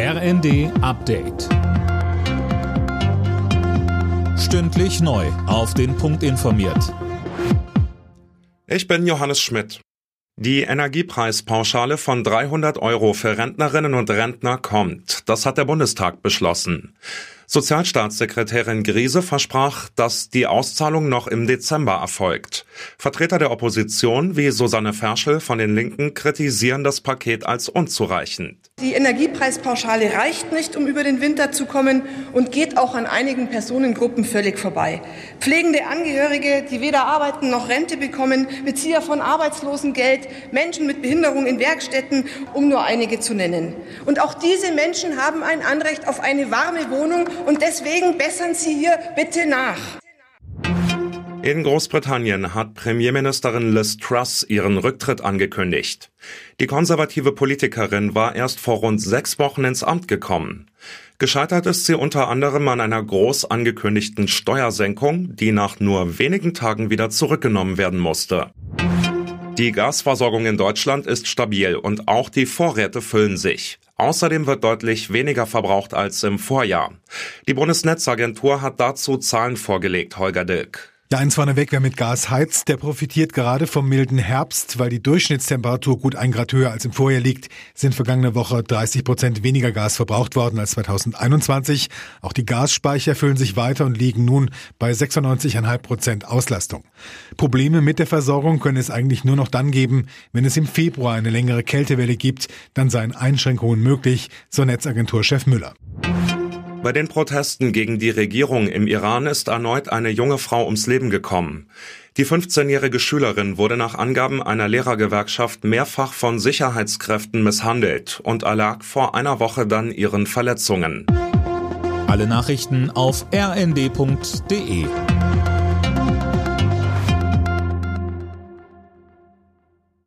RND Update. Stündlich neu. Auf den Punkt informiert. Ich bin Johannes Schmidt. Die Energiepreispauschale von 300 Euro für Rentnerinnen und Rentner kommt. Das hat der Bundestag beschlossen. Sozialstaatssekretärin Griese versprach, dass die Auszahlung noch im Dezember erfolgt. Vertreter der Opposition wie Susanne Ferschel von den Linken kritisieren das Paket als unzureichend. Die Energiepreispauschale reicht nicht, um über den Winter zu kommen und geht auch an einigen Personengruppen völlig vorbei. Pflegende Angehörige, die weder arbeiten noch Rente bekommen, Bezieher von Arbeitslosengeld, Menschen mit Behinderung in Werkstätten, um nur einige zu nennen. Und auch diese Menschen haben ein Anrecht auf eine warme Wohnung und deswegen bessern Sie hier bitte nach. In Großbritannien hat Premierministerin Liz Truss ihren Rücktritt angekündigt. Die konservative Politikerin war erst vor rund sechs Wochen ins Amt gekommen. Gescheitert ist sie unter anderem an einer groß angekündigten Steuersenkung, die nach nur wenigen Tagen wieder zurückgenommen werden musste. Die Gasversorgung in Deutschland ist stabil und auch die Vorräte füllen sich. Außerdem wird deutlich weniger verbraucht als im Vorjahr. Die Bundesnetzagentur hat dazu Zahlen vorgelegt, Holger Dilk. Ja, eins vorneweg, wer mit Gas heizt, der profitiert gerade vom milden Herbst, weil die Durchschnittstemperatur gut ein Grad höher als im Vorjahr liegt, sind vergangene Woche 30 Prozent weniger Gas verbraucht worden als 2021. Auch die Gasspeicher füllen sich weiter und liegen nun bei 96,5 Prozent Auslastung. Probleme mit der Versorgung können es eigentlich nur noch dann geben, wenn es im Februar eine längere Kältewelle gibt, dann seien Einschränkungen möglich, so Netzagenturchef Müller. Bei den Protesten gegen die Regierung im Iran ist erneut eine junge Frau ums Leben gekommen. Die 15-jährige Schülerin wurde nach Angaben einer Lehrergewerkschaft mehrfach von Sicherheitskräften misshandelt und erlag vor einer Woche dann ihren Verletzungen. Alle Nachrichten auf rnd.de